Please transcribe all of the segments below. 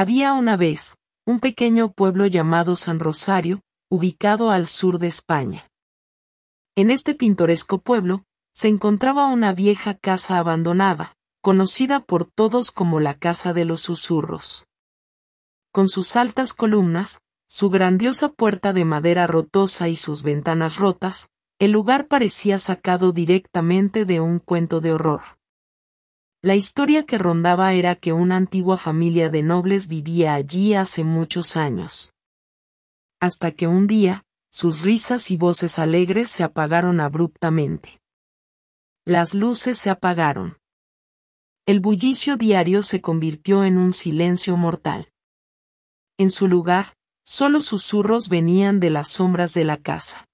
Había una vez, un pequeño pueblo llamado San Rosario, ubicado al sur de España. En este pintoresco pueblo, se encontraba una vieja casa abandonada, conocida por todos como la Casa de los Susurros. Con sus altas columnas, su grandiosa puerta de madera rotosa y sus ventanas rotas, el lugar parecía sacado directamente de un cuento de horror. La historia que rondaba era que una antigua familia de nobles vivía allí hace muchos años. Hasta que un día, sus risas y voces alegres se apagaron abruptamente. Las luces se apagaron. El bullicio diario se convirtió en un silencio mortal. En su lugar, solo susurros venían de las sombras de la casa.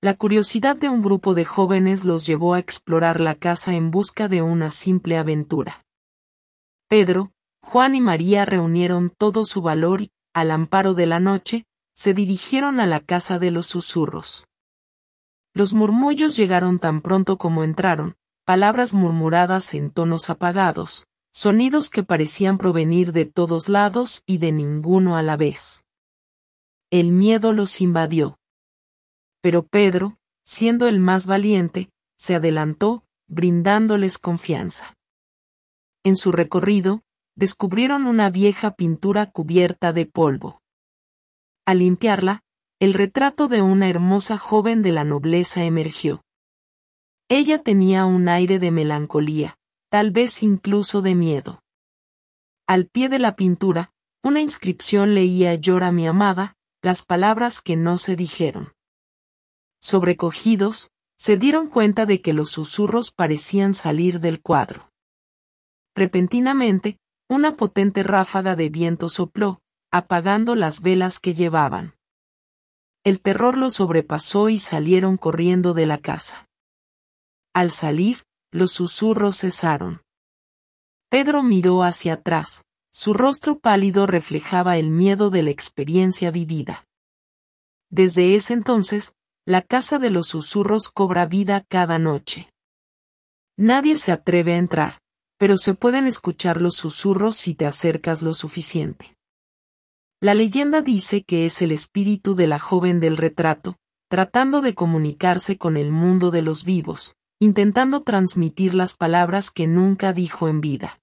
La curiosidad de un grupo de jóvenes los llevó a explorar la casa en busca de una simple aventura. Pedro, Juan y María reunieron todo su valor y, al amparo de la noche, se dirigieron a la casa de los susurros. Los murmullos llegaron tan pronto como entraron, palabras murmuradas en tonos apagados, sonidos que parecían provenir de todos lados y de ninguno a la vez. El miedo los invadió pero Pedro, siendo el más valiente, se adelantó, brindándoles confianza. En su recorrido, descubrieron una vieja pintura cubierta de polvo. Al limpiarla, el retrato de una hermosa joven de la nobleza emergió. Ella tenía un aire de melancolía, tal vez incluso de miedo. Al pie de la pintura, una inscripción leía Llora mi amada, las palabras que no se dijeron sobrecogidos, se dieron cuenta de que los susurros parecían salir del cuadro. Repentinamente, una potente ráfaga de viento sopló, apagando las velas que llevaban. El terror los sobrepasó y salieron corriendo de la casa. Al salir, los susurros cesaron. Pedro miró hacia atrás, su rostro pálido reflejaba el miedo de la experiencia vivida. Desde ese entonces, la casa de los susurros cobra vida cada noche. Nadie se atreve a entrar, pero se pueden escuchar los susurros si te acercas lo suficiente. La leyenda dice que es el espíritu de la joven del retrato, tratando de comunicarse con el mundo de los vivos, intentando transmitir las palabras que nunca dijo en vida.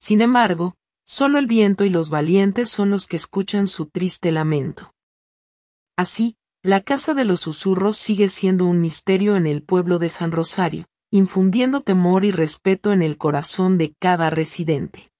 Sin embargo, solo el viento y los valientes son los que escuchan su triste lamento. Así, la Casa de los Susurros sigue siendo un misterio en el pueblo de San Rosario, infundiendo temor y respeto en el corazón de cada residente.